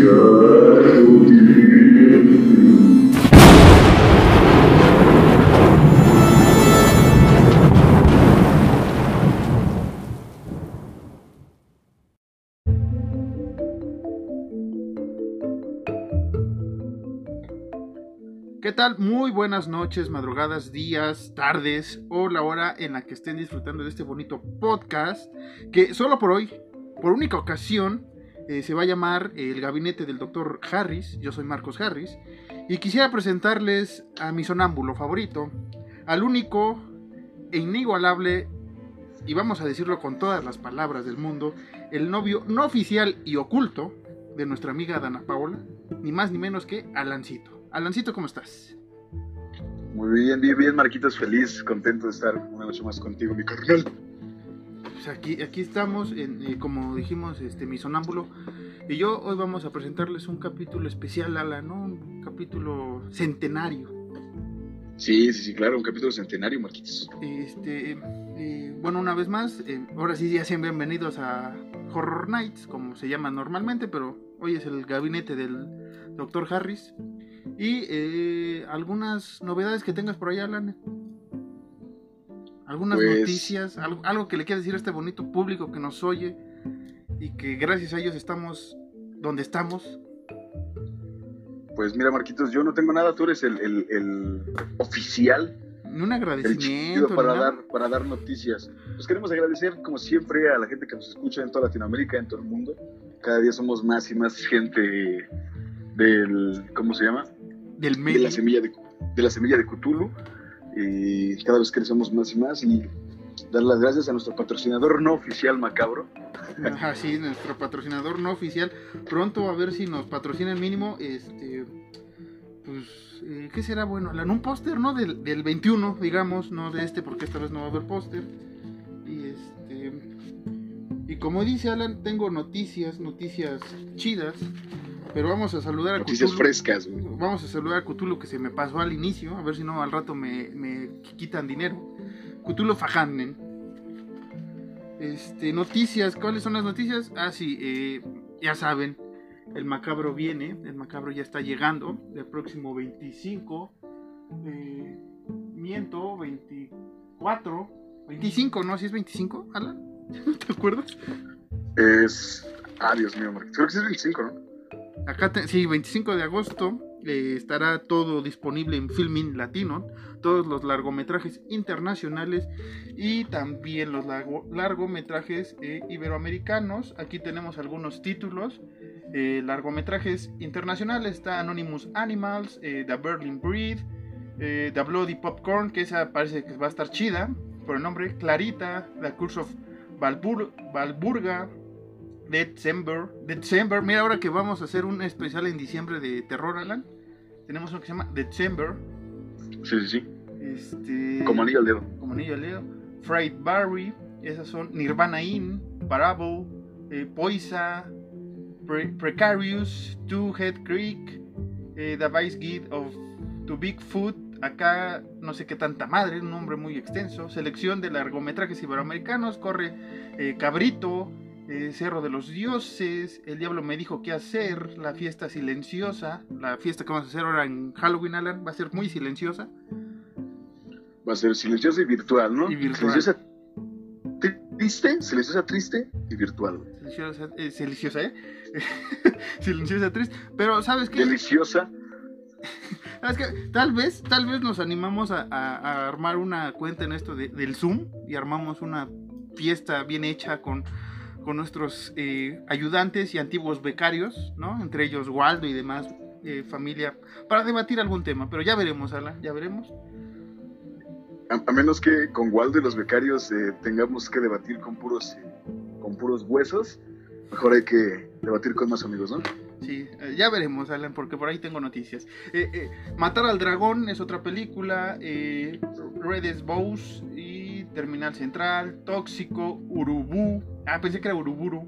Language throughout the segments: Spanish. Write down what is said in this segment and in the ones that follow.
¿Qué tal? Muy buenas noches, madrugadas, días, tardes o la hora en la que estén disfrutando de este bonito podcast que solo por hoy, por única ocasión, eh, se va a llamar El Gabinete del Dr. Harris. Yo soy Marcos Harris y quisiera presentarles a mi sonámbulo favorito, al único e inigualable, y vamos a decirlo con todas las palabras del mundo, el novio no oficial y oculto de nuestra amiga Dana Paola, ni más ni menos que Alancito. Alancito, ¿cómo estás? Muy bien, bien, bien, Marquitos, feliz, contento de estar una noche más contigo, mi carnal. Pues aquí, aquí estamos, en, eh, como dijimos, este, mi sonámbulo. Y yo hoy vamos a presentarles un capítulo especial, Ala, ¿no? Un capítulo centenario. Sí, sí, sí, claro, un capítulo centenario, Marquitos. Este, eh, bueno, una vez más, eh, ahora sí ya sean bienvenidos a Horror Nights, como se llama normalmente, pero hoy es el gabinete del Dr. Harris. Y algunas novedades que tengas por allá, Alan. Algunas Pues- noticias, algo, algo que le quieras decir a este bonito público que nos oye y que gracias a ellos estamos donde estamos. Pues mira, Marquitos, yo no tengo nada, tú eres el, el, el oficial, un el agradecimiento. para ni nada. dar, para dar noticias. Pues queremos agradecer, como siempre, a la gente que nos escucha en toda Latinoamérica, en todo el mundo. Cada día somos más y más gente del, ¿cómo se llama? Del de medio. la semilla de, de la semilla de Cthulhu y cada vez crecemos más y más y dar las gracias a nuestro patrocinador no oficial macabro Ajá, sí, nuestro patrocinador no oficial. Pronto a ver si nos patrocina el mínimo. Este, pues, eh, ¿qué será bueno? Un póster, ¿no? Del, del 21, digamos, no de este, porque esta vez no va a haber póster. Y este. Y como dice Alan, tengo noticias, noticias chidas. Pero vamos a saludar a noticias Cthulhu. frescas güey. Vamos a saludar a Cthulhu que se me pasó al inicio. A ver si no al rato me, me quitan dinero. Cthulhu Fajanen. Este, noticias. ¿Cuáles son las noticias? Ah, sí, eh, ya saben. El macabro viene. El macabro ya está llegando. El próximo 25. eh, miento, 24. 25, ¿no? ¿Sí es 25, Alan? ¿Te acuerdas? es ah Dios mío creo que es 25 ¿no? Acá, sí, 25 de agosto eh, estará todo disponible en Filmin Latino, todos los largometrajes internacionales y también los largo- largometrajes eh, iberoamericanos. Aquí tenemos algunos títulos. eh, largometrajes internacionales está Anonymous Animals, The Berlin Breed, The Bloody Popcorn, que esa parece que va a estar chida por el nombre, Clarita, The Curse of Valbur- Valburga, December, December, mira ahora que vamos a hacer un especial en diciembre de terror, Alan. Tenemos uno que se llama December. sí sí sí Este, como anillo al dedo como anillo al dedo. Fright Barry, esas son Nirvana Inn, Parable, eh, Poisa, Pre- Precarious, Two Head Creek, eh, The Vice Guide of To Bigfoot. Acá no sé qué tanta madre, un nombre muy extenso. Selección de largometrajes iberoamericanos. Corre eh, Cabrito, eh, Cerro de los Dioses, El Diablo me dijo qué hacer, La Fiesta Silenciosa. La fiesta que vamos a hacer ahora en Halloween, Alan, va a ser muy silenciosa. va a ser silenciosa y virtual ¿no? Y virtual. silenciosa triste silenciosa triste y virtual Silenciosa, eh, silenciosa, ¿eh? silenciosa triste. Pero, ¿sabes qué? deliciosa ¿Sabes qué? Tal vez, tal vez nos animamos a, a- a armar una cuenta en esto de- del Zoom y armamos una fiesta bien hecha con, con nuestros eh, ayudantes y antiguos becarios, ¿no? Entre ellos Waldo y demás eh, familia, para debatir algún tema. Pero ya veremos, Ala, ya veremos. a, menos que con Waldo y los becarios eh, tengamos que debatir con puros, eh, con puros huesos, mejor hay que debatir con más amigos, ¿no? Sí, eh, ya veremos, Alan, porque por ahí tengo noticias. Matar al Dragón es otra película. Red Bows y Terminal Central. Tóxico, Urubú. Ah, pensé que era Uruburu.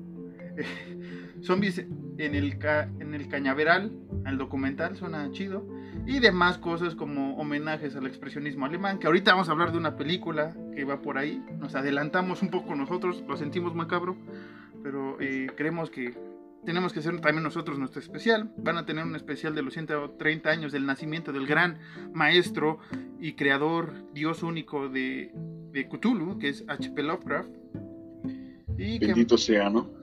Zombies en el, en el Cañaveral, el documental, suena chido y demás cosas como homenajes al expresionismo alemán, que ahorita vamos a hablar de una película que va por ahí, nos adelantamos un poco nosotros, lo sentimos macabro, pero eh, creemos que tenemos que hacer también nosotros nuestro especial, van a tener un especial de los 130 años del nacimiento del gran maestro y creador, dios único de, de Cthulhu, que es H.P. Lovecraft, Bendito sea, ¿no?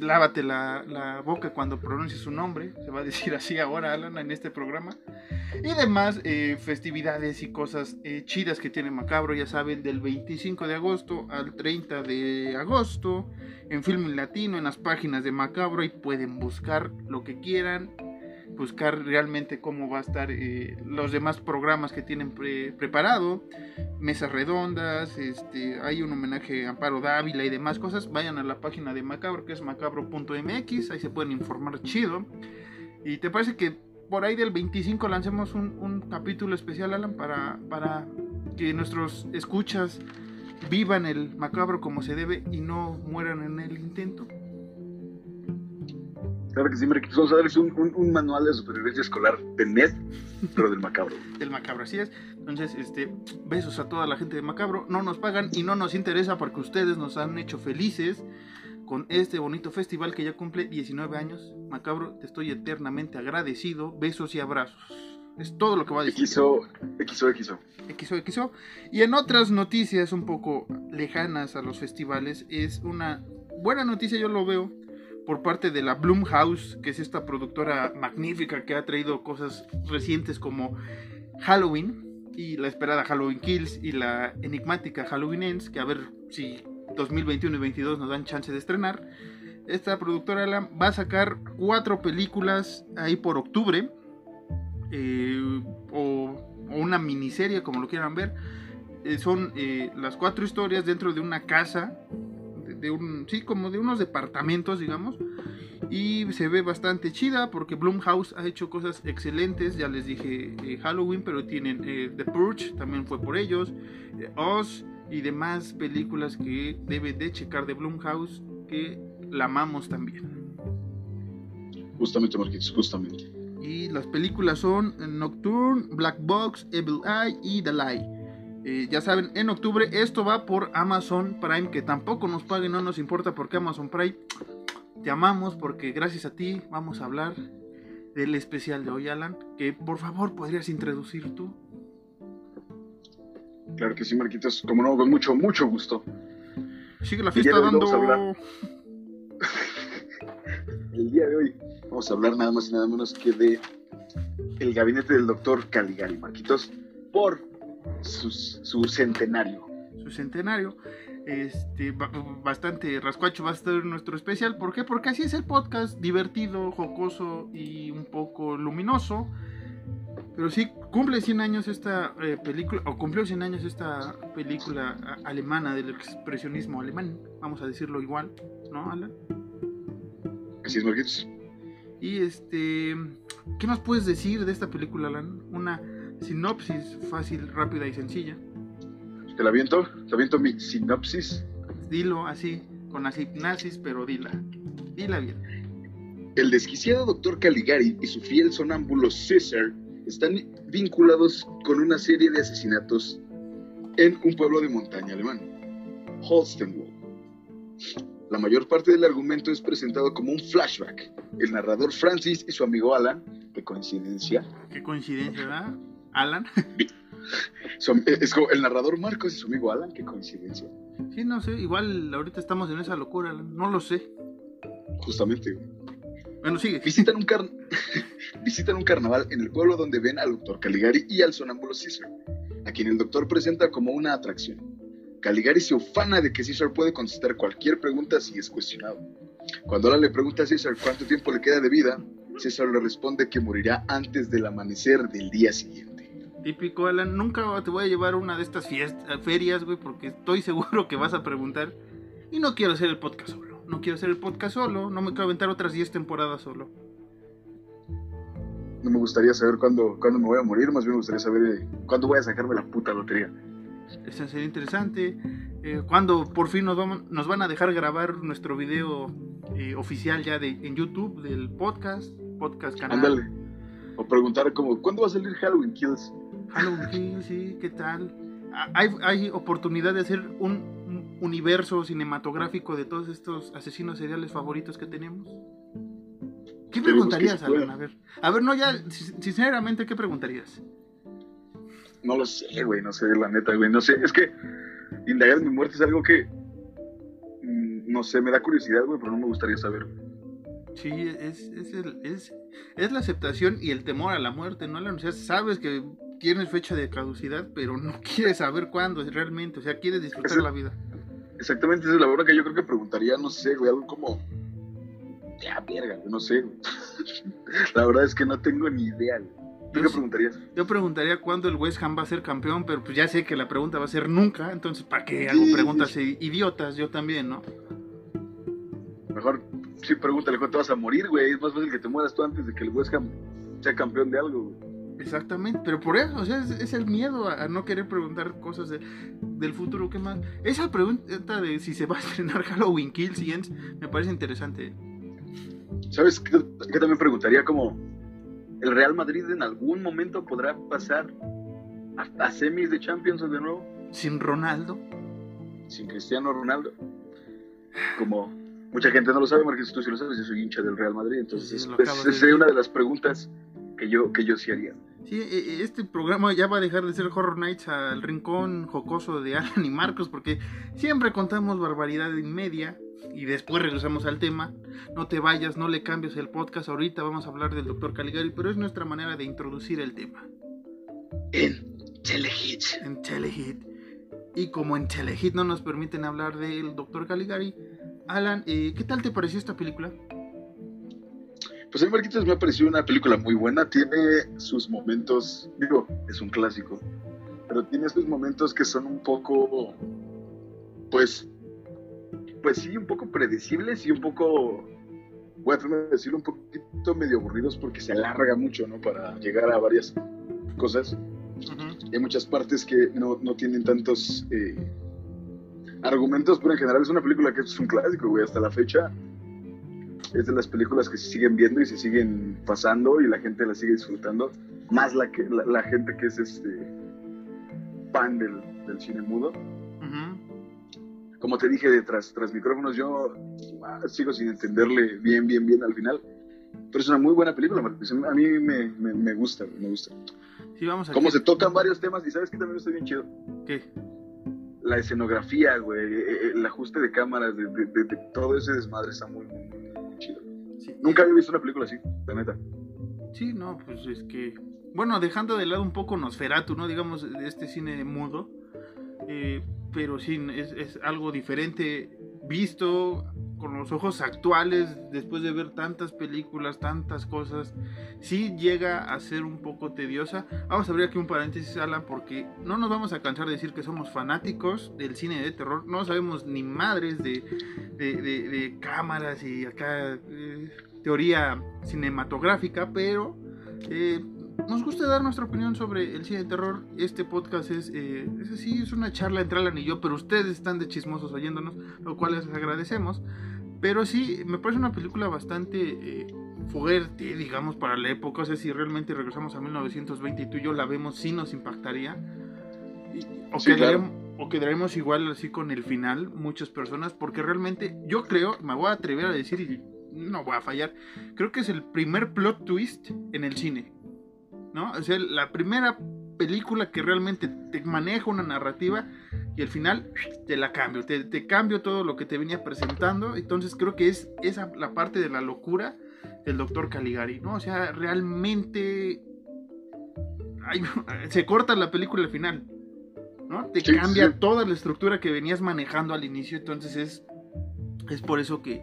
lávate la, boca cuando pronuncies su nombre, se va a decir así ahora, Alan, en este programa. Y demás eh, festividades y cosas eh, chidas que tiene Macabro, ya saben, del 25 de agosto al 30 de agosto, en Film Latino, en las páginas de Macabro, y pueden buscar lo que quieran buscar realmente cómo va a estar eh, los demás programas que tienen preparado, mesas redondas, este, hay un homenaje a Amparo Dávila y demás cosas, vayan a la página de Macabro que es macabro.mx, ahí se pueden informar chido. Y te parece que por ahí del 25 lancemos un, un capítulo especial, Alan, para, para que nuestros escuchas vivan el macabro como se debe y no mueran en el intento. Claro que sí, Vamos a darles un, manual de supervivencia escolar de NET, pero del macabro. del macabro, así es. Entonces, este, besos a toda la gente de macabro. No nos pagan y no nos interesa porque ustedes nos han hecho felices con este bonito festival que ya cumple 19 años. Macabro, te estoy eternamente agradecido. Besos y abrazos. Es todo lo que va a decir. XO, XO, XO. XO, XO. Y en otras noticias un poco lejanas a los festivales, es una buena noticia, yo lo veo por parte de la Blumhouse, que es esta productora magnífica que ha traído cosas recientes como Halloween y la esperada Halloween Kills y la enigmática Halloween Ends, que a ver si 2021 y 2022 nos dan chance de estrenar. Esta productora va a sacar cuatro películas ahí por octubre, eh, o, una miniserie, como lo quieran ver. Eh, son eh, las cuatro historias dentro de una casa de un, sí, como de unos departamentos, digamos. Y se ve bastante chida porque Blumhouse ha hecho cosas excelentes. Ya les dije eh, Halloween, pero tienen eh, The Purge, también fue por ellos. Eh, Oz y demás películas que deben de checar de Blumhouse, que la amamos también. Justamente, Marquitos, justamente. Y las películas son Nocturne, Black Box, Evil Eye y The Lie. Eh, ya saben, en octubre esto va por Amazon Prime, que tampoco nos pague, no nos importa porque Amazon Prime te amamos porque gracias a ti vamos a hablar del especial de hoy, Alan, que por favor podrías introducir tú. Claro que sí, Marquitos, como no, con mucho, mucho gusto. Sigue la fiesta dando... El día de hoy vamos a hablar nada más y nada menos que de el gabinete del doctor Caligari, Marquitos, por su, centenario. Su centenario. Este, bastante rascuacho va a estar nuestro especial. ¿Por qué? Porque así es el podcast, divertido, jocoso y un poco luminoso. Pero sí, cumple 100 años esta eh, película, o cumplió 100 años esta película alemana del expresionismo alemán, vamos a decirlo igual, ¿no, Alan? Así es, Marquitos. Y este, ¿qué nos puedes decir de esta película, Alan? Una sinopsis fácil, rápida y sencilla. ¿Te la viento? ¿Te viento mi sinopsis? Dilo así, con la hipnasis, pero dila. Dila bien. El desquiciado doctor Caligari y su fiel sonámbulo César están vinculados con una serie de asesinatos en un pueblo de montaña alemán, Holstenwald. La mayor parte del argumento es presentado como un flashback. El narrador Francis y su amigo Alan, qué coincidencia. Qué coincidencia, ¿verdad? Alan. es como el narrador Marcos y su amigo Alan, qué coincidencia. Sí, no sé, igual ahorita estamos en esa locura, no lo sé. Justamente. Bueno, sigue. Visitan un, Visitan un carnaval en el pueblo donde ven al doctor Caligari y al sonámbulo Caesar, a quien el doctor presenta como una atracción. Caligari se ufana de que Caesar puede contestar cualquier pregunta si es cuestionado. Cuando Alan le pregunta a Caesar cuánto tiempo le queda de vida, César le responde que morirá antes del amanecer del día siguiente. Típico, Alan. Nunca te voy a llevar a una de estas fiestas, ferias, güey, porque estoy seguro que vas a preguntar. Y no quiero hacer el podcast solo. No quiero hacer el podcast solo. No me quiero aventar otras 10 temporadas solo. No me gustaría saber cuándo, cuándo me voy a morir, más bien me gustaría saber eh, cuándo voy a sacarme la puta lotería. Eso sería interesante. Eh, cuando por fin nos, vamos, nos van a dejar grabar nuestro video eh, oficial ya de, en YouTube del podcast, podcast canal. Ándale. O preguntar como, ¿cuándo va a salir Halloween Kills? Halloween sí, ¿qué tal? Ah, Hay, hay oportunidad de hacer un, un universo cinematográfico de todos estos asesinos seriales favoritos que tenemos. ¿Qué preguntarías. Alan? A ver, a ver, no, ya, sin- sinceramente, ¿qué preguntarías? No lo sé, güey, no sé, la neta, güey, no sé. Es que indagar en mi muerte es algo que, mm, no sé, me da curiosidad, güey, pero no me gustaría saber. Sí, es, es, el- es, es la aceptación y el temor a la muerte, ¿no? Alan? O sea, sabes que tienes fecha de caducidad, pero no quieres saber cuándo realmente, o sea, quieres disfrutar la vida. Exactamente, esa es la verdad que yo creo que preguntaría, no sé, güey, algo como, ya, verga, no sé, güey. La verdad es que no tengo ni idea, güey. ¿Tú Yo qué preguntarías? Yo preguntaría cuándo el West Ham va a ser campeón, pero pues ya sé que la pregunta va a ser nunca, entonces ¿para qué hago preguntas idiotas? Yo también, ¿no? Mejor sí pregúntale cuándo te vas a morir, güey. Es más fácil que te mueras tú antes de que el West Ham sea campeón de algo, güey. Exactamente, pero por eso, o sea, es, es el miedo a, a no querer preguntar cosas de- del futuro, ¿qué más? Esa pregunta de si se va a estrenar Halloween Kills y Ends me parece interesante. ¿Sabes qué, qué también preguntaría? Como, ¿el Real Madrid en algún momento podrá pasar a, a semis de Champions de nuevo? Sin Ronaldo, Sin Cristiano Ronaldo. Como mucha gente no lo sabe, Marqués, tú sí lo sabes, yo soy hincha del Real Madrid, entonces Sí, pues, sería una de las preguntas que yo, que yo sí haría. Sí, e- e- este programa ya va a dejar de ser Horror Nights al rincón jocoso de Alan y Marcos porque siempre contamos barbaridad en media y después regresamos al tema. No te vayas, no le cambies el podcast. Ahorita vamos a hablar del Dr. Caligari, pero es nuestra manera de introducir el tema En Telehits. en Telehit. Y como en Telehit no nos permiten hablar del Dr. Caligari, Alan, eh, ¿qué tal te pareció esta película? Pues a mí, Marquitos, me ha parecido una película muy buena. Tiene sus momentos, digo, es un clásico, pero tiene sus momentos que son un poco, pues, pues sí, un poco predecibles y un poco, voy a decirlo, un poquito medio aburridos porque se alarga mucho, ¿no? Para llegar a varias cosas. Hay muchas partes que no, no tienen tantos eh, argumentos, pero en general es una película que es un clásico, güey. Hasta la fecha es de las películas que se siguen viendo y se siguen pasando y la gente la sigue disfrutando. Más la, que, la, la gente que es este fan del, del cine mudo. Ujú. Como te dije, tras, tras micrófonos, yo ah, sigo sin entenderle bien, bien, bien al final. Pero es una muy buena película. A mí me, me, me gusta, me gusta. Sí, vamos a Cómo se tocan varios temas y sabes que también está bien chido. ¿Qué? la escenografía, güey, eh, eh, el ajuste de cámaras, de, de- de- de todo ese desmadre está muy, muy, Nunca había visto una película así, la neta. Sí, no, pues es que. Bueno, dejando de lado un poco Nosferatu, ¿no? Digamos, de este cine mudo. eh, pero sí, es, es algo diferente visto con los ojos actuales, después de ver tantas películas, tantas cosas. Sí llega a ser un poco tediosa. Vamos a abrir aquí un paréntesis, Alan, porque no nos vamos a cansar de decir que somos fanáticos del cine de terror. No sabemos ni madres de, de, de- cámaras y acá eh, teoría cinematográfica, pero eh, nos gusta dar nuestra opinión sobre el cine de terror. Este podcast es, eh, es así, es una charla entre Alan y yo, pero ustedes están de chismosos oyéndonos, lo cual les agradecemos. Pero sí, me parece una película bastante eh, fuerte, digamos, para la época. O sea, si realmente regresamos a 1920 y tú y yo la vemos, sí nos impactaría. Y- o, Sí, quedaremos, o quedaremos igual así con el final, muchas personas, porque realmente yo creo, me voy a atrever a decir y no voy a fallar, creo que es el primer plot twist en el cine. ¿No? O sea, la primera película que realmente te maneja una narrativa y al final te la cambio, te, te cambio todo lo que te venía presentando. Entonces creo que es esa la parte de la locura del doctor Caligari, ¿no? O sea, realmente se corta la película al final, ¿no? Te Sí, cambia sí. toda la estructura que venías manejando al inicio, entonces es, es por eso que,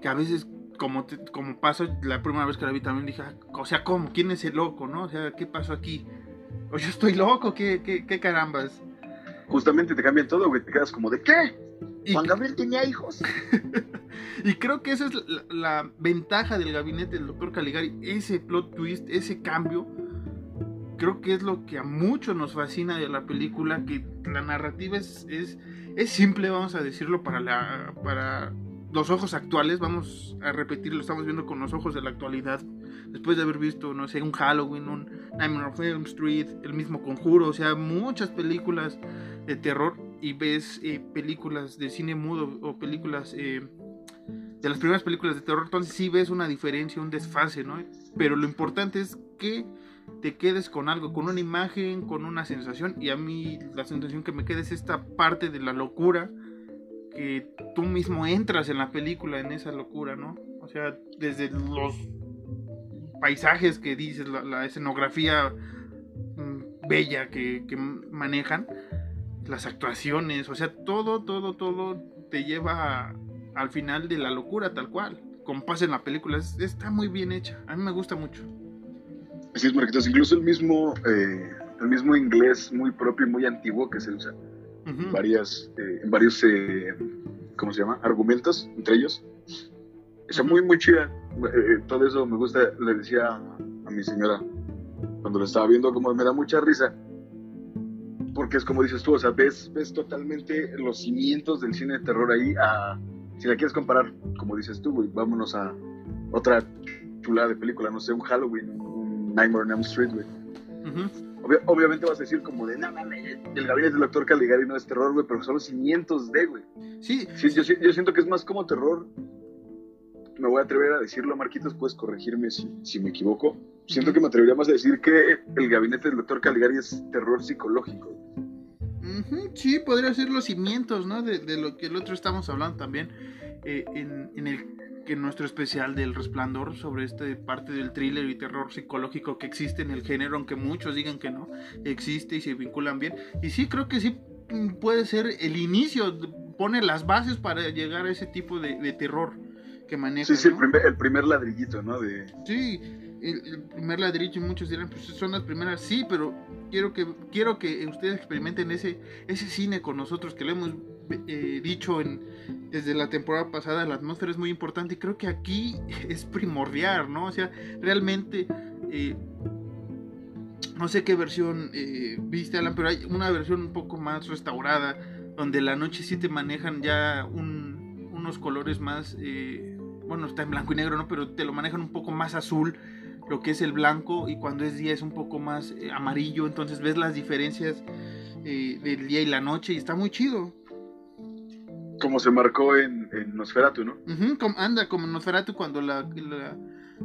que a veces como, te- como pasa la primera vez que la vi también dije, ah, o sea, ¿cómo? ¿Quién es el loco, no? O sea, ¿qué pasó aquí? O yo estoy loco, ¿qué, qué, qué carambas? Justamente te cambian todo, güey. Te quedas como de ¿qué? Juan Gabriel tenía hijos. y creo que esa es la, la, ventaja del gabinete del doctor Caligari, ese plot twist, ese cambio. Creo que es lo que a muchos nos fascina de la película, que la narrativa es, es, es simple, vamos a decirlo, para, la, para los ojos actuales, vamos a repetirlo, estamos viendo con los ojos de la actualidad, después de haber visto, no sé, un Halloween, un Nightmare on Elm Street, el mismo Conjuro, o sea, muchas películas de terror y ves eh, películas de cine mudo o películas eh, de las primeras películas de terror, entonces sí ves una diferencia, un desfase, ¿no? Pero lo importante es que te quedes con algo, con una imagen, con una sensación, y a mí la sensación que me queda es esta parte de la locura, que tú mismo entras en la película, en esa locura, ¿no? O sea, desde los paisajes que dices, la, escenografía mm, bella que, que manejan, las actuaciones, o sea, todo, todo, todo te lleva al final de la locura tal cual, como pasa en la película, es, está muy bien hecha, a mí me gusta mucho. Así es, Marquitos, incluso el mismo, eh, el mismo inglés muy propio y muy antiguo que se usa uh -huh. varias, eh, en varios, eh, ¿cómo se llama? Argumentos entre ellos. Está muy, muy chida. Eh, todo eso me gusta, le decía a, a mi señora cuando lo estaba viendo, como me da mucha risa porque es como dices tú, o sea, ves, ves totalmente los cimientos del cine de terror ahí. A, si la quieres comparar, como dices tú, güey, vámonos a otra chulada de película, no sé, un Halloween, un Nightmare on Elm Street, güey. Uh -huh. Obvia, obviamente vas a decir como de, no mames, el gabinete del doctor Caligari no es terror, güey, pero son los cimientos de, güey. Sí. sí yo, yo, siento que es más como terror. Me voy a atrever a decirlo, Marquitos, puedes corregirme si, si me equivoco. Siento uh -huh. que me atrevería más a decir que el gabinete del doctor Caligari es terror psicológico. Uh -huh, sí, podría ser los cimientos, ¿no? De, de, lo que el otro estamos hablando también eh, en, en, el en nuestro especial del Resplandor sobre esta parte del thriller y terror psicológico que existe en el género, aunque muchos digan que no, existe y se vinculan bien. Y sí, creo que sí puede ser el inicio, pone las bases para llegar a ese tipo de, de terror que maneja. Sí, sí, ¿no? el, primer, el, primer, ladrillito, ¿no? De... Sí, el, el, primer ladrillo y muchos dirán, pues son las primeras, sí, pero quiero que, quiero que ustedes experimenten ese, ese cine con nosotros, que lo hemos eh, dicho en, desde la temporada pasada, la atmósfera es muy importante y creo que aquí es primordial, ¿no? O sea, realmente... Eh, no sé qué versión eh, viste, Alan, pero hay una versión un poco más restaurada, donde la noche sí te manejan ya un, unos colores más, bueno, está en blanco y negro, ¿no? Pero te lo manejan un poco más azul, lo que es el blanco, y cuando es día es un poco más amarillo, entonces ves las diferencias del día y la noche, y está muy chido. Como se marcó en, en Nosferatu, ¿no? Uh -huh, como, anda, como Nosferatu cuando la, la,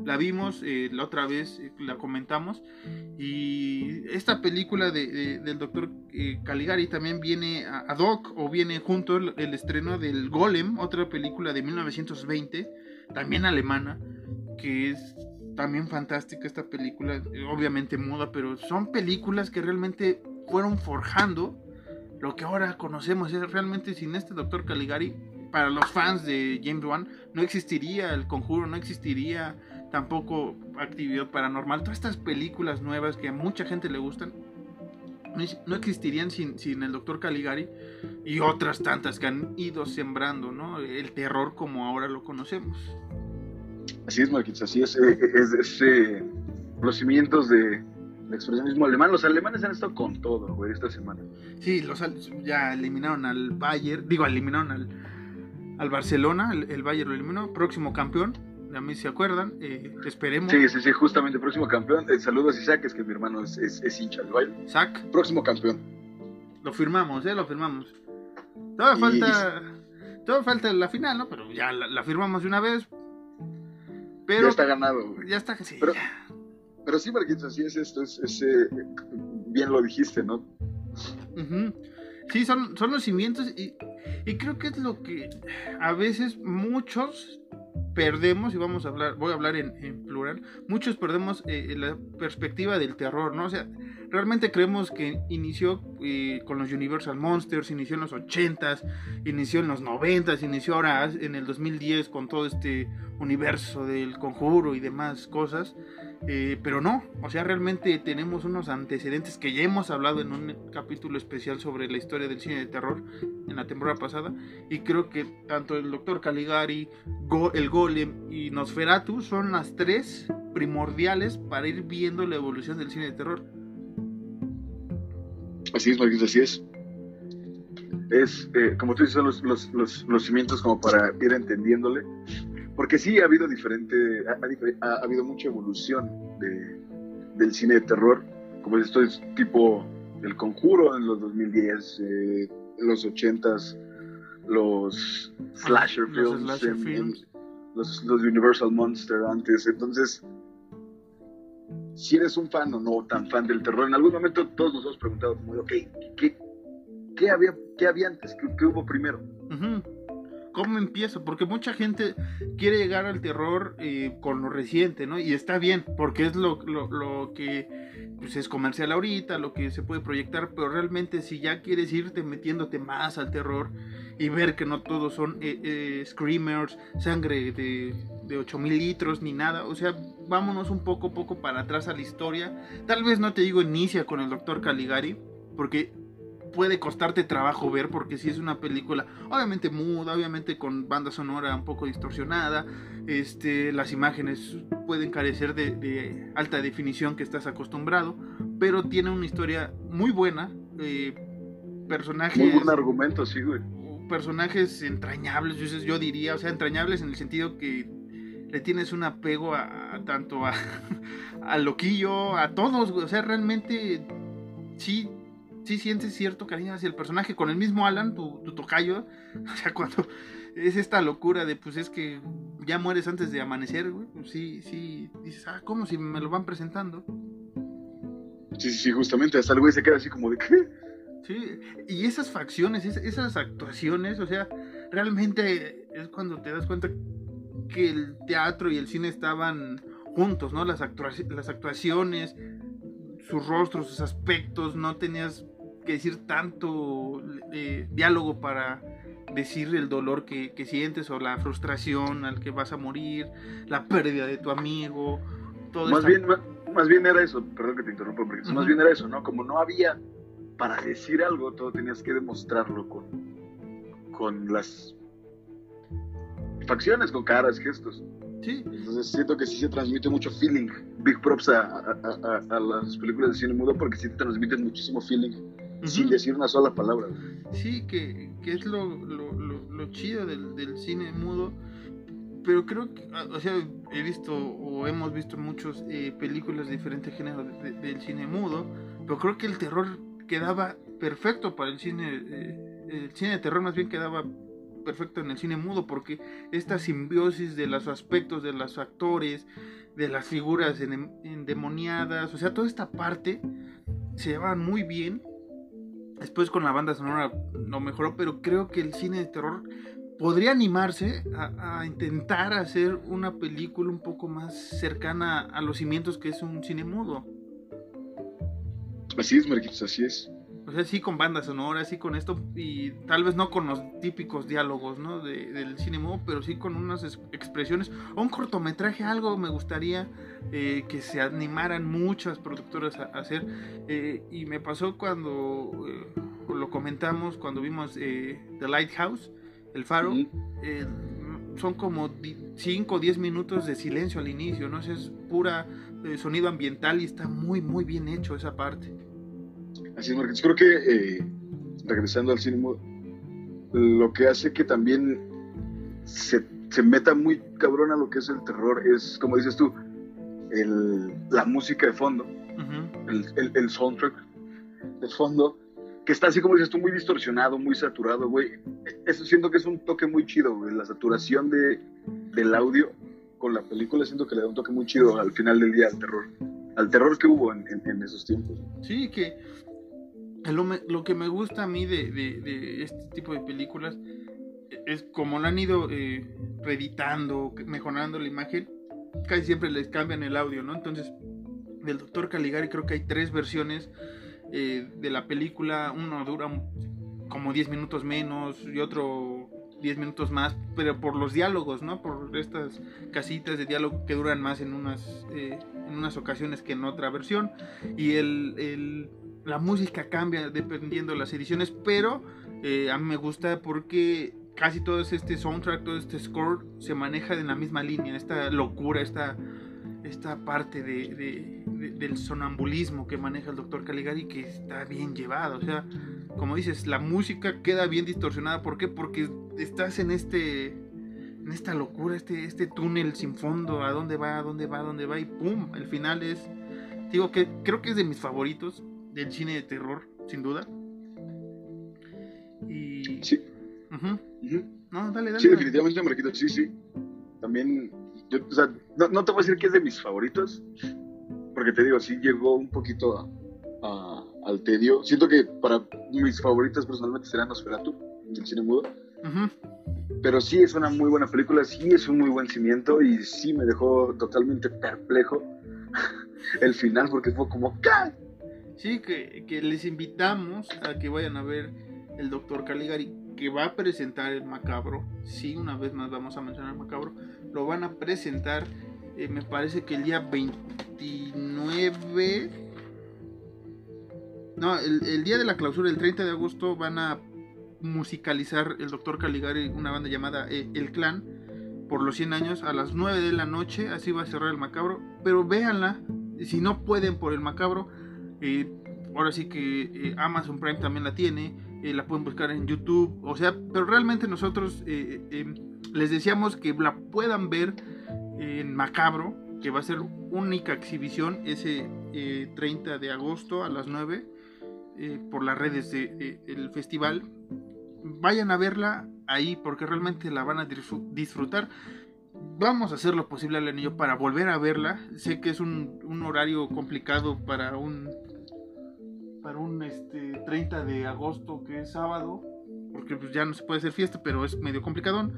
la vimos eh, la otra vez, eh, la comentamos. Y esta película de, de, del doctor eh, Caligari también viene a, ad hoc o viene junto el, el, estreno del Golem, otra película de 1920, también alemana, que es también fantástica esta película, obviamente muda, pero son películas que realmente fueron forjando lo que ahora conocemos. Es realmente sin este doctor Caligari, para los fans de James Wan, no existiría el conjuro, no existiría tampoco actividad paranormal. Todas estas películas nuevas que a mucha gente le gustan, no existirían sin, sin el doctor Caligari y otras tantas que han ido sembrando ¿no? el terror como ahora lo conocemos. Así es, Marquitos, así es. Es, es, es eh, los cimientos de, expresionismo alemán. Los alemanes han estado con todo, güey, esta semana. Sí, los ya eliminaron al Bayern, digo, eliminaron al, al Barcelona, el, el Bayern lo eliminó, próximo campeón. A mí se acuerdan, eh, esperemos. Sí, sí, sí, justamente, próximo campeón. Eh, saludos a Isaac, es que mi hermano es, es, es hincha del Bayern. Isaac. Próximo campeón. Lo firmamos, eh, lo firmamos. Todavía y... falta, todavía falta la final, ¿no? Pero ya la, la firmamos de una vez. Pero, ya está ganado, güey. Ya está, sí, pero, ya. Pero sí, Marquitos, así es esto, es, es eh, bien lo dijiste, ¿no? Uh -huh. Sí, son, son los cimientos y, y, creo que es lo que a veces muchos perdemos, y vamos a hablar, voy a hablar en, en plural, muchos perdemos eh, la perspectiva del terror, ¿no? O sea, realmente creemos que inició eh, con los Universal Monsters, inició en los 80s, inició en los 90s, inició ahora en el 2010 con todo este universo del conjuro y demás cosas Eh, pero no, o sea, realmente tenemos unos antecedentes que ya hemos hablado en un capítulo especial sobre la historia del cine de terror en la temporada pasada. Y creo que tanto el Doctor Caligari, el Golem y Nosferatu son las tres primordiales para ir viendo la evolución del cine de terror. Así es, Marquis, así es. Es, eh, como tú dices, los, los, los, los cimientos como para ir entendiéndole porque sí ha habido diferente, ha, habido mucha evolución de, del cine de terror, como esto es tipo El Conjuro en los 2010, eh, en los 80s, los slasher films, los, los, Universal Monster antes, entonces si eres un fan o no tan fan del terror, en algún momento todos nos hemos preguntado como, ok, ¿qué, qué, había, qué había antes? ¿Qué, hubo primero? ¿Cómo empiezo? Porque mucha gente quiere llegar al terror eh, con lo reciente, ¿no? Y está bien, porque es lo, lo, que pues, es comercial ahorita, lo que se puede proyectar, pero realmente si ya quieres irte metiéndote más al terror y ver que no todos son eh, eh, screamers, sangre de, de 8000 litros ni nada, o sea, vámonos un poco poco para atrás a la historia. Tal vez no te digo inicia con el doctor Caligari, porque puede costarte trabajo ver porque si es una película obviamente muda, obviamente con banda sonora un poco distorsionada, este, las imágenes pueden carecer de, alta definición que estás acostumbrado, pero tiene una historia muy buena, eh, personajes... Muy buen argumento, sí, güey. Personajes entrañables, yo, diría, o sea, entrañables en el sentido que le tienes un apego a, tanto a, a Loquillo, a todos, o sea, realmente sí sí sientes cierto cariño hacia el personaje, con el mismo Alan, tu, tu tocayo, o sea, cuando es esta locura de, pues es que ya mueres antes de amanecer, güey, pues sí, sí, dices, ah, ¿cómo si me lo van presentando? Sí, sí, justamente, hasta el güey se queda así como de, ¿qué? Sí, y esas facciones, esas actuaciones, o sea, realmente es cuando te das cuenta que el teatro y el cine estaban juntos, ¿no? Las, las actuaciones, sus rostros, sus aspectos, no tenías que decir tanto eh, diálogo para decir el dolor que, sientes o la frustración al que vas a morir, la pérdida de tu amigo, todo más bien más, bien era eso, perdón que te interrumpa, más bien era eso, ¿no? Como no había para decir algo, todo tenías que demostrarlo con, con las facciones, con caras, gestos. Sí. Entonces siento que sí se transmite mucho feeling. Big props a, las películas de cine mudo porque sí te transmiten muchísimo feeling sin decir una sola palabra. Sí, que, es lo, chido del, cine mudo. Pero creo que, ah, o sea, he visto o hemos visto muchas eh, películas de diferentes géneros del cine mudo, pero creo que el terror quedaba perfecto para el cine, eh, el cine de terror más bien quedaba perfecto en el cine mudo porque esta simbiosis de los aspectos de los actores, de las figuras endemoniadas, o sea, toda esta parte se llevaban muy bien. Después con la banda sonora no mejoró, pero creo que el cine de terror podría animarse a, intentar hacer una película un poco más cercana a los cimientos que es un cine mudo. Así es, Marquitos, así es. O sea, sí con banda sonora, sí con esto, y tal vez no con los típicos diálogos, ¿no? del cine mudo, pero sí con unas expresiones, o un cortometraje, algo me gustaría eh, que se animaran muchas productoras a, hacer. Eh, y me pasó cuando eh, lo comentamos, cuando vimos The Lighthouse, El Faro, son como 5 o 10 minutos de silencio al inicio, ¿no? es pura sonido ambiental y está muy, muy bien hecho esa parte. Así es, Creo que, eh, regresando al cine, lo que hace que también se, se, meta muy cabrón a lo que es el terror es, como dices tú, el, la música de fondo, el, el, soundtrack de fondo, que está así como dices tú, muy distorsionado, muy saturado, güey. Eso siento que es un toque muy chido, güey. La saturación de, del audio con la película siento que le da un toque muy chido al final del día al terror. Al terror que hubo en, en esos tiempos. Sí, que lo, que me gusta a mí de, este tipo de películas es como lo han ido eh, reeditando, mejorando la imagen, casi siempre les cambian el audio, ¿no? Entonces, del Doctor Caligari creo que hay tres versiones eh, de la película, uno dura como 10 minutos menos y otro 10 minutos más, pero por los diálogos, ¿no? Por estas casitas de diálogo que duran más en unas, eh, en unas ocasiones que en otra versión. Y el, la música cambia dependiendo de las ediciones, pero eh, a mí me gusta porque casi todo este soundtrack, todo este score se maneja en la misma línea, esta locura, esta, esta parte de, del sonambulismo que maneja el doctor Caligari que está bien llevado. O sea, como dices, la música queda bien distorsionada. ¿Por qué? Porque estás en este en esta locura, este, este túnel sin fondo, a dónde va, a dónde va, a dónde va, y pum, el final es, digo que creo que es de mis favoritos del cine de terror, sin duda. Y... Sí. No, dale, dale. Sí, definitivamente, Marquito, sí, sí. También, yo, o sea, no, no, te voy a decir que es de mis favoritos, porque te digo, sí llegó un poquito a, al tedio. Siento que para mis favoritos personalmente serán Nosferatu, del cine mudo. Pero sí es una muy buena película, sí es un muy buen cimiento y sí me dejó totalmente perplejo el final porque fue como ¿qué? Sí, que, que les invitamos a que vayan a ver el Doctor Caligari que va a presentar el Macabro. Sí, una vez más vamos a mencionar el Macabro. Lo van a presentar, eh, me parece que el día 29... No, el, el, día de la clausura, el 30 de agosto, van a musicalizar el Doctor Caligari, una banda llamada eh, El Clan, por los 100 años a las 9 de la noche, así va a cerrar el macabro, pero véanla, si no pueden por el macabro, eh, ahora sí que eh, Amazon Prime también la tiene, la pueden buscar en YouTube, o sea, pero realmente nosotros les decíamos que la puedan ver en Macabro, que va a ser única exhibición ese 30 de agosto a las 9 por las redes del festival vayan a verla ahí porque realmente la van a disfrutar. Vamos a hacer lo posible al anillo para volver a verla. Sé que es un, horario complicado para un para un este 30 de agosto que es sábado, porque pues ya no se puede hacer fiesta, pero es medio complicadón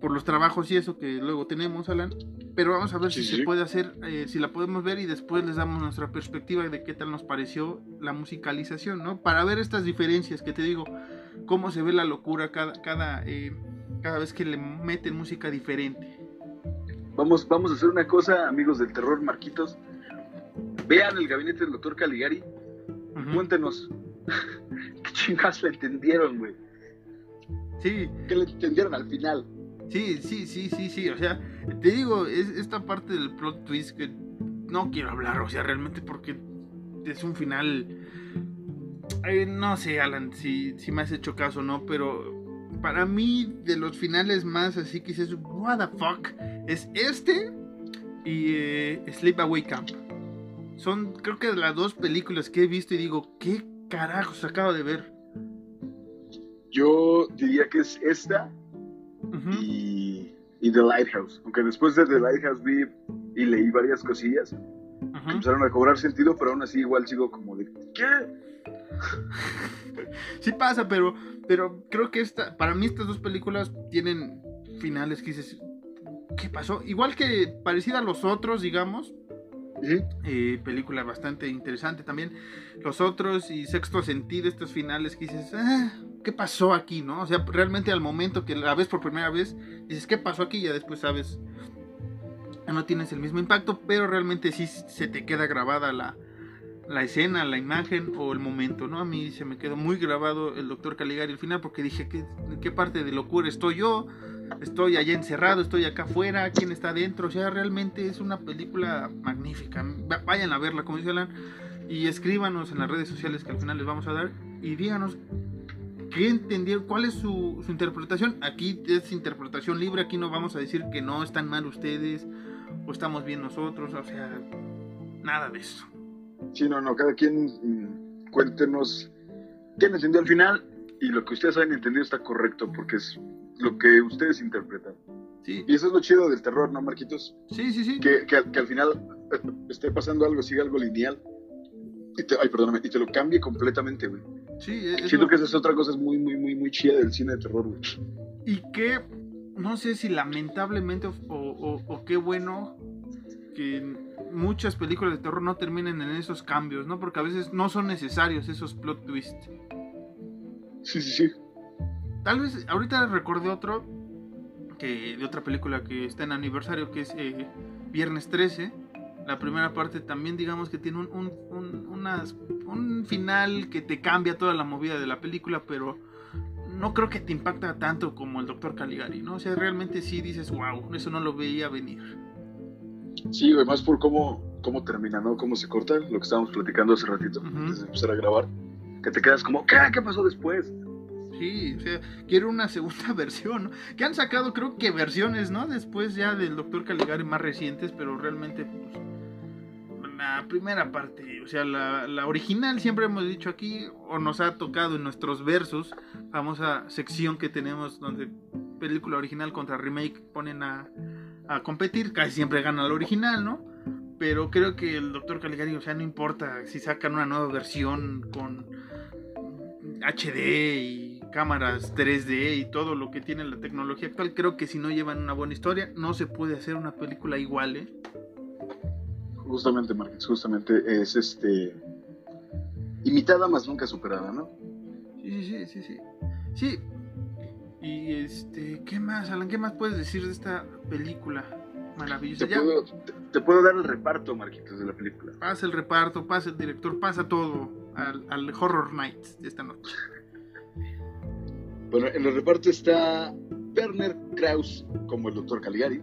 por los trabajos y eso que luego tenemos, Alan. Pero vamos a ver si se puede hacer, eh, si la podemos ver y después les damos nuestra perspectiva de qué tal nos pareció la musicalización, ¿no? Para ver estas diferencias que te digo cómo se ve la locura cada, cada, eh, cada vez que le meten música diferente. Vamos, vamos a hacer una cosa, amigos del terror, Marquitos. Vean el gabinete del doctor Caligari. Cuéntenos. ¿Qué chingas le entendieron, güey? Sí. ¿Qué le entendieron al final? Sí, sí, sí, sí, sí. O sea, te digo, es esta parte del plot twist que no quiero hablar, o sea, realmente porque es un final no sé, Alan, si, si me has hecho caso no, pero para mí, de los finales más así que dices, what the fuck, es este y eh, Sleepaway Camp. Son, creo que las dos películas que he visto y digo, ¿qué carajos acabo de ver? Yo diría que es esta y, The Lighthouse. Aunque después de The Lighthouse vi y leí varias cosillas, empezaron a cobrar sentido, pero aún así igual sigo como de, ¿qué? sí pasa, pero, pero creo que esta, para mí estas dos películas tienen finales que dices, ¿qué pasó? Igual que parecida a los otros, digamos. Eh, película bastante interesante también. Los otros y sexto sentido, estos finales que dices, ah, ¿qué pasó aquí? ¿No? O sea, realmente al momento que la ves por primera vez, dices, ¿qué pasó aquí? Ya después sabes, no tienes el mismo impacto, pero realmente sí se te queda grabada la, la escena, la imagen o el momento, ¿no? A mí se me quedó muy grabado el doctor Caligari al final porque dije, ¿qué, ¿en qué parte de locura estoy yo? Estoy allá encerrado, estoy acá afuera, ¿quién está adentro? O sea, realmente es una película magnífica. Vayan a verla, como dice Alan, y escríbanos en las redes sociales que al final les vamos a dar y díganos qué entendieron, cuál es su, su interpretación. Aquí es interpretación libre, aquí no vamos a decir que no están mal ustedes o estamos bien nosotros, o sea, nada de eso. Sí, no, no, cada quien mm, cuéntenos quién entendió al final y lo que ustedes hayan entendido está correcto porque es lo que ustedes interpretan. Sí. Y eso es lo chido del terror, ¿no, Marquitos? Sí, sí, sí. Que, que, al final eh, esté pasando algo, siga algo lineal. Y te, ay, perdóname, y te lo cambie completamente, güey. Sí, Siento que esa es otra cosa muy, muy, muy, muy chida del cine de terror, güey. Y que, no sé si lamentablemente o, o, o qué bueno que muchas películas de terror no terminen en esos cambios, ¿no? Porque a veces no son necesarios esos plot twists. Sí, sí, sí. Tal vez, ahorita recordé otro, que de otra película que está en aniversario, que es eh, Viernes 13, La primera parte también digamos que tiene un, un, un, unas- un final que te cambia toda la movida de la película, pero no creo que te impacta tanto como el Doctor Caligari, ¿no? O sea, realmente sí dices, wow, eso no lo veía venir. Sí, güey, más por cómo, cómo termina, ¿no? Cómo se corta, lo que estábamos platicando hace ratito, antes de empezar a grabar. Que te quedas como, ¿qué? ¿Qué pasó después? Sí, o sea, quiero una segunda versión, ¿no? Que han sacado creo que versiones, ¿no? Después ya del Doctor Caligari más recientes, pero realmente pues, la primera parte, o sea, la, la original siempre hemos dicho aquí, o nos ha tocado en nuestros versos, famosa sección que tenemos donde película original contra remake ponen a, a competir, casi siempre gana la original, ¿no? Pero creo que el Doctor Caligari, o sea, no importa si sacan una nueva versión con HD y cámaras 3D y todo lo que tiene la tecnología actual, creo que si no llevan una buena historia, no se puede hacer una película igual, ¿eh? Justamente, Marquez, justamente es este. Imitada más nunca superada, ¿no? Sí, sí, sí, sí, sí. Y este, ¿qué más, Alan? ¿Qué más puedes decir de esta película maravillosa? Te puedo, te, te puedo dar el reparto, Marquitos, de la película. pasa el reparto, pasa el director, pasa todo al, al Horror Nights de esta noche. Bueno, en el reparto está Werner Krauss como el Dr. Caligari,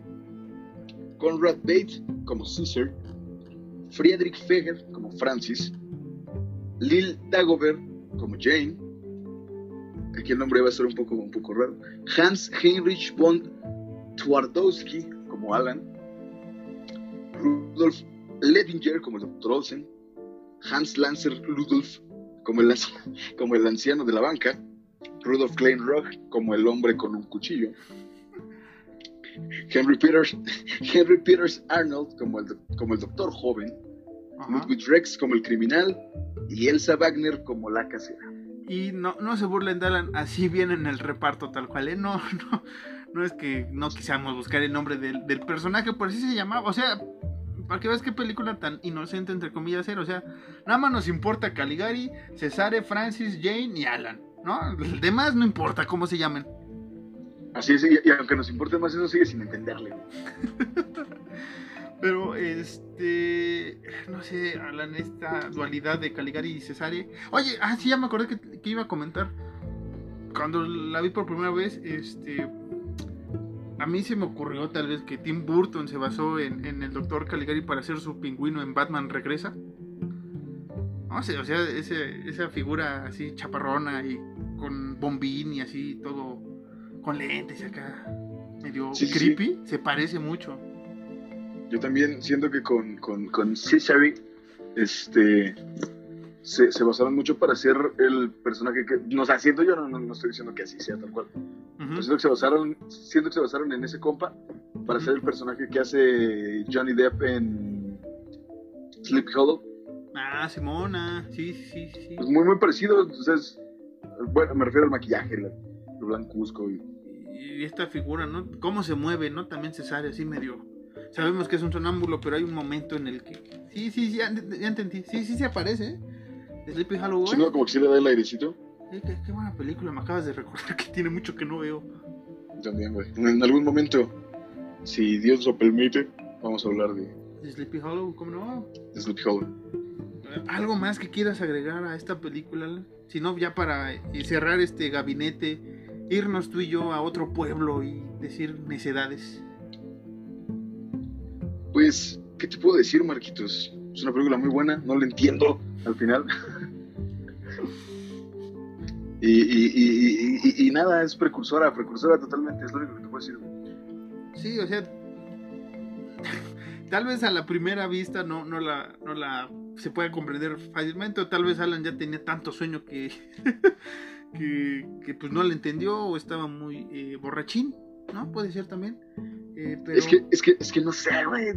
Conrad Bates como Caesar, Friedrich Feger como Francis, Lil Dagobert como Jane, aquí el nombre va a ser un poco, un poco raro, Hans Heinrich von Twardowski como Alan, Rudolf Ledinger como el Dr. Olsen, Hans Lanzer Ludolf como el anciano de la banca, Rudolf Kleinrock como el hombre con un cuchillo. Henry Peters, Henry Peters Arnold como el, como el doctor joven. Ludwig Rex como el criminal. Y Elsa Wagner como la casera. Y no, no se burlen de Alan, así viene en el reparto tal cual, ¿eh? No, no, no es que no quisiéramos buscar el nombre del, del personaje, por así se llamaba. O sea, para que veas qué película tan inocente, entre comillas, era. O sea, nada más nos importa Caligari, Cesare, Francis, Jane y Alan, ¿no? El demás no importa cómo se llamen. Así es, y, y aunque nos importe más eso, sigue sin entenderle. Pero, este, no sé, Alan, esta dualidad de Caligari y Cesare. Oye, ah, sí, ya me acordé que, que iba a comentar. Cuando la vi por primera vez, este, a mí se me ocurrió tal vez que Tim Burton se basó en, en el Doctor Caligari para hacer su pingüino en Batman Regresa. No sé, o sea, ese- esa figura así chaparrona y con bombín y así todo con lentes y acá medio Sí, sí, sí. creepy, se parece mucho. Yo también siento que con, con, con Cesare, este, se, se basaron mucho para hacer el personaje que, no, o sea, siento yo, no, no, no estoy diciendo que así sea tal cual, pero siento que se basaron, siento que se basaron en ese compa para hacer el personaje que hace Johnny Depp en Sleepy Hollow. Ah, Simona, sí, sí, sí, sí. Pues muy, muy parecido, entonces, bueno, me refiero al maquillaje, la- lo blancuzco y... Y esta figura, ¿no? Cómo se mueve, ¿no? También Cesario, así medio. Sabemos que es un sonámbulo, pero hay un momento en el que. Sí, sí, sí, ya, ya entendí. Sí, sí, se aparece, ¿eh? Sleepy Hollow. Sí, ¿no? Como que sí le da el airecito. Eh, qué, qué buena película, me acabas de recordar que tiene mucho que no veo. También, güey. En algún momento, si Dios lo permite, vamos a hablar de, De Sleepy Hollow, ¿cómo no? de Sleepy Hollow. ¿Algo más que quieras agregar a esta película? Si no, ya para eh, cerrar este gabinete, irnos tú y yo a otro pueblo y decir necedades. Pues, ¿qué te puedo decir, Marquitos? Es una película muy buena, no la entiendo al final. y, y, y, y- y nada, es precursora, precursora totalmente, es lo único que te puedo decir. Sí, o sea, tal vez a la primera vista no, no la, no la se puede comprender fácilmente, o tal vez Alan ya tenía tanto sueño que, que, que, pues no le entendió o estaba muy eh, borrachín, ¿no? Puede ser también. Eh, pero, Es, que, es, que, es que no sé, güey.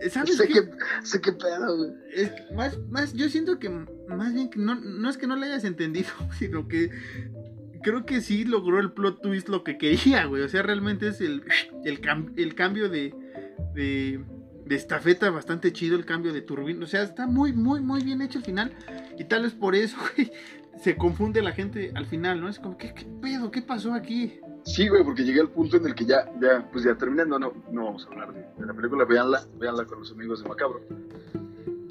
eh, ¿sabes Sé qué? que, sé qué pedo, güey. Es que más, más, yo siento que más bien que no, no es que no le hayas entendido, sino que creo que sí logró el plot twist lo que quería, güey. O sea, realmente es el, el, cam- el cambio de, de, de estafeta bastante chido, el cambio de turbina. O sea, está muy, muy, muy bien hecho el final. Y tal vez por eso, güey, se confunde la gente al final, ¿no? Es como, ¿qué, qué pedo? ¿Qué pasó aquí? Sí, güey, porque llegué al punto en el que ya, ya, pues ya terminando, no, no vamos a hablar de, de la película, véanla, véanla con los amigos de Macabro.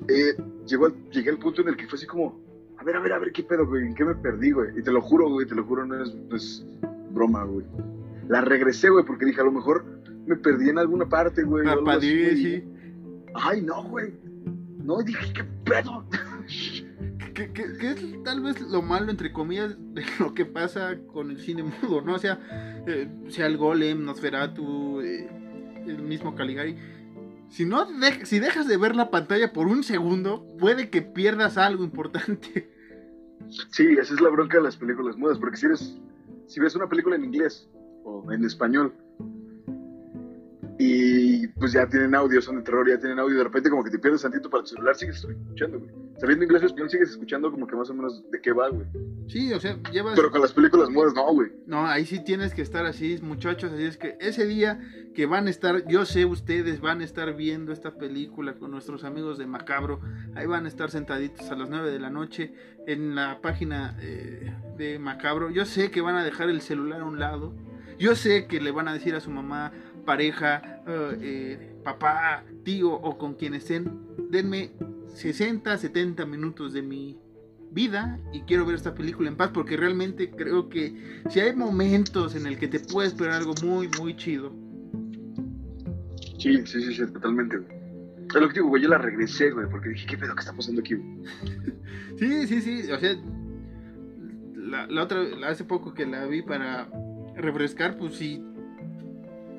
Eh, llegó al- llegué al punto en el que fue así como, a ver, a ver, a ver, ¿qué pedo, güey? ¿En qué me perdí, güey? Y te lo juro, güey, te lo juro, no es, no es broma, güey. La regresé, güey, porque dije, a lo mejor me perdí en alguna parte, güey. güey. sí. Ay, no, güey. No, dije, ¿qué pedo? Que, que- que es tal vez lo malo, entre comillas, de lo que pasa con el cine mudo, ¿no? O sea, eh, sea el Golem, Nosferatu, eh, el mismo Caligari. Si, no de- si dejas de ver la pantalla por un segundo, puede que pierdas algo importante. Sí, esa es la bronca de las películas mudas, porque si eres, si ves una película en inglés o en español y pues ya tienen audio, son de terror, ya tienen audio, de repente como que te pierdes tantito para tu celular, sigues escuchando, güey. Sabiendo inglés o español, sigues escuchando como que más o menos de qué va, güey. Sí, o sea, llevas... Pero con las películas mudas, no, güey. No, ahí sí tienes que estar así, muchachos. Así es que ese día que van a estar, yo sé ustedes van a estar viendo esta película con nuestros amigos de Macabro. Ahí van a estar sentaditos a las 9 de la noche en la página eh, de Macabro. Yo sé que van a dejar el celular a un lado. Yo sé que le van a decir a su mamá, pareja, eh, eh, papá, tío o con quien estén, denme 60, 70 minutos de mi vida y quiero ver esta película en paz porque realmente creo que si hay momentos en el que te puedes esperar algo muy muy chido Sí, sí, sí, sí, totalmente, güey. Es lo que digo, güey, yo la regresé, güey, porque dije, ¿qué pedo que está pasando aquí, güey? sí sí sí o sea la, la otra hace poco que la vi para refrescar pues sí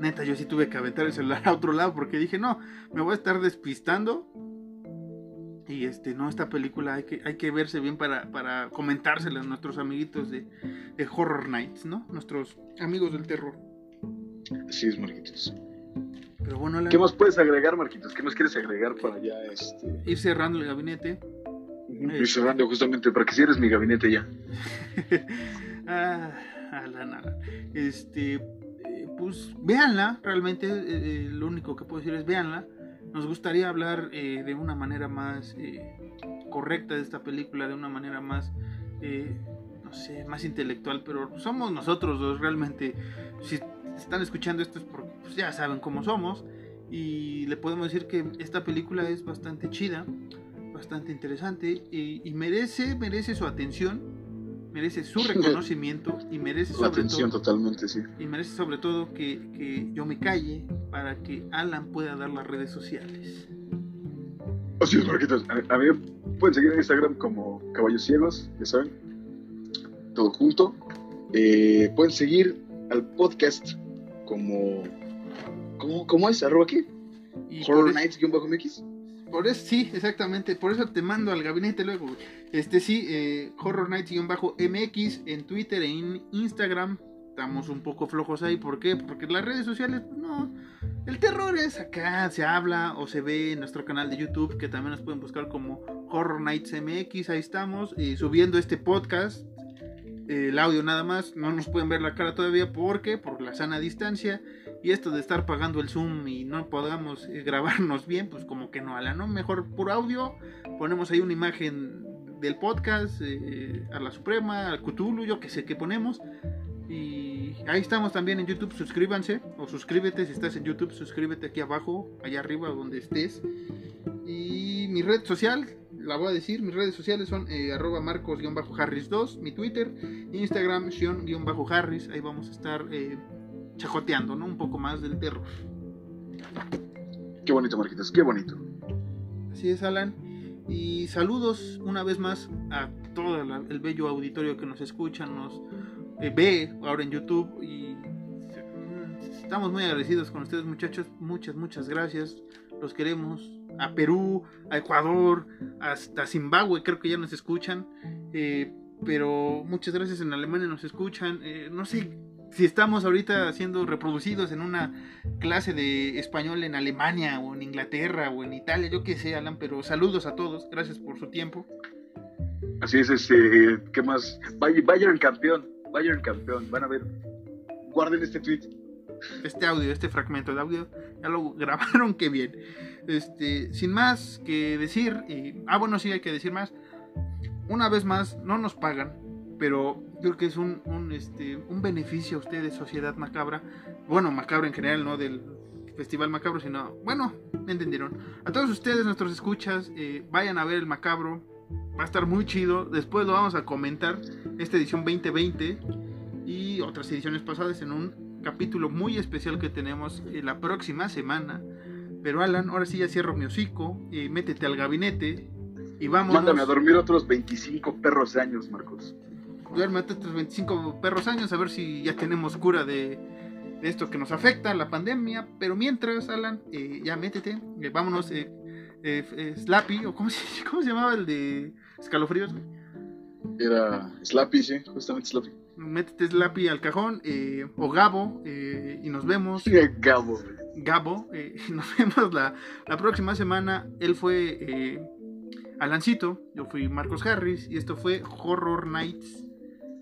neta yo sí tuve que aventar el celular a otro lado porque dije no me voy a estar despistando y este no esta película hay que hay que verse bien para para comentársela a nuestros amiguitos de, de Horror Nights no nuestros amigos del terror Así es, Marquitos. pero bueno ¿Qué más puedes agregar, Marquitos? ¿Qué más quieres agregar para ya, este... ir cerrando el gabinete Y cerrando justamente, para que cierres mi gabinete ya. ah, Alan, Alan. Este, eh, pues véanla, realmente eh, eh, lo único que puedo decir es véanla. Nos gustaría hablar eh, de una manera más eh, correcta de esta película, de una manera más, no sé, más intelectual, pero somos nosotros dos realmente. Si están escuchando esto es porque pues, ya saben cómo somos y le podemos decir que esta película es bastante chida, bastante interesante y, y merece, merece su atención, merece su reconocimiento y merece sobre atención todo totalmente, sí. y merece sobre todo que, que yo me calle para que Alan pueda dar las redes sociales. Así es, Marquitos. A, a mí pueden seguir en Instagram como Caballos Ciegos, ya saben. Todo junto. Eh, pueden seguir al podcast como... ¿Cómo, cómo es? ¿Arroba qué? Horror Nights-MX. Por eso, sí, exactamente, por eso te mando al gabinete luego. Este sí, eh, Horror Nights-MX en Twitter e en Instagram. Estamos un poco flojos ahí, ¿por qué? Porque las redes sociales, pues, no. El terror es acá, se habla o se ve en nuestro canal de YouTube, que también nos pueden buscar como Horror Nights MX, ahí estamos, eh, subiendo este podcast, el audio nada más, no nos pueden ver la cara todavía, porque Por la sana distancia, y esto de estar pagando el Zoom y no podamos eh, grabarnos bien, pues como que no, ala, ¿no? Mejor por audio, ponemos ahí una imagen del podcast, eh, a la Suprema, al Cthulhu, yo que sé qué ponemos. Y ahí estamos también en YouTube, suscríbanse o suscríbete si estás en YouTube, suscríbete aquí abajo, allá arriba donde estés. Y mi red social, la voy a decir, mis redes sociales son eh, arroba marcos-harris2, mi Twitter, Instagram, Sion-harris, ahí vamos a estar chajoteando, ¿no? Un poco más del terror. Qué bonito, Marquitos, qué bonito. Así es, Alan. Y saludos una vez más a todo el bello auditorio que nos escucha, nos eh, ve ahora en YouTube. Y estamos muy agradecidos con ustedes, muchachos. Muchas, muchas gracias. Los queremos. A Perú, a Ecuador, hasta Zimbabue, creo que ya nos escuchan. Eh, pero muchas gracias en Alemania nos escuchan. Eh, no sé si estamos ahorita siendo reproducidos en una clase de español en Alemania o en Inglaterra o en Italia, yo qué sé, Alan, pero saludos a todos, gracias por su tiempo. Así es, este, ¿qué más? Bay- Bayern campeón, Bayern campeón, van a ver. Guarden este tweet. Este audio, este fragmento de audio, ya lo grabaron, qué bien. Este, sin más que decir, y- ah, bueno, sí hay que decir más. una vez más, no nos pagan, pero creo que es un, un, este, un beneficio a ustedes, Sociedad Macabra. Bueno, Macabra en general, no del Festival Macabro, sino, bueno, me entendieron. A todos ustedes, nuestros escuchas, eh, vayan a ver el Macabro. Va a estar muy chido. Después lo vamos a comentar, esta edición 2020 y otras ediciones pasadas en un capítulo muy especial que tenemos eh, la próxima semana. Pero Alan, ahora sí ya cierro mi hocico, eh, métete al gabinete y vamos. Mándame a dormir otros 25 perros años, Marcos. Duérmete otros 25 perros años a ver si ya tenemos cura de, de esto que nos afecta, la pandemia. Pero mientras, Alan, eh, ya métete, eh, vámonos. Eh, eh, Slappy, o cómo se, cómo se llamaba el de escalofríos. Era Slappy, sí, justamente Slappy. Métete Slappy al cajón, o Gabo, y nos vemos. Gabo. Gabo, y nos vemos la, la, próxima semana. Él fue Alancito, yo fui Marcos Harris, y esto fue Horror Nights.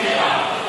Yeah.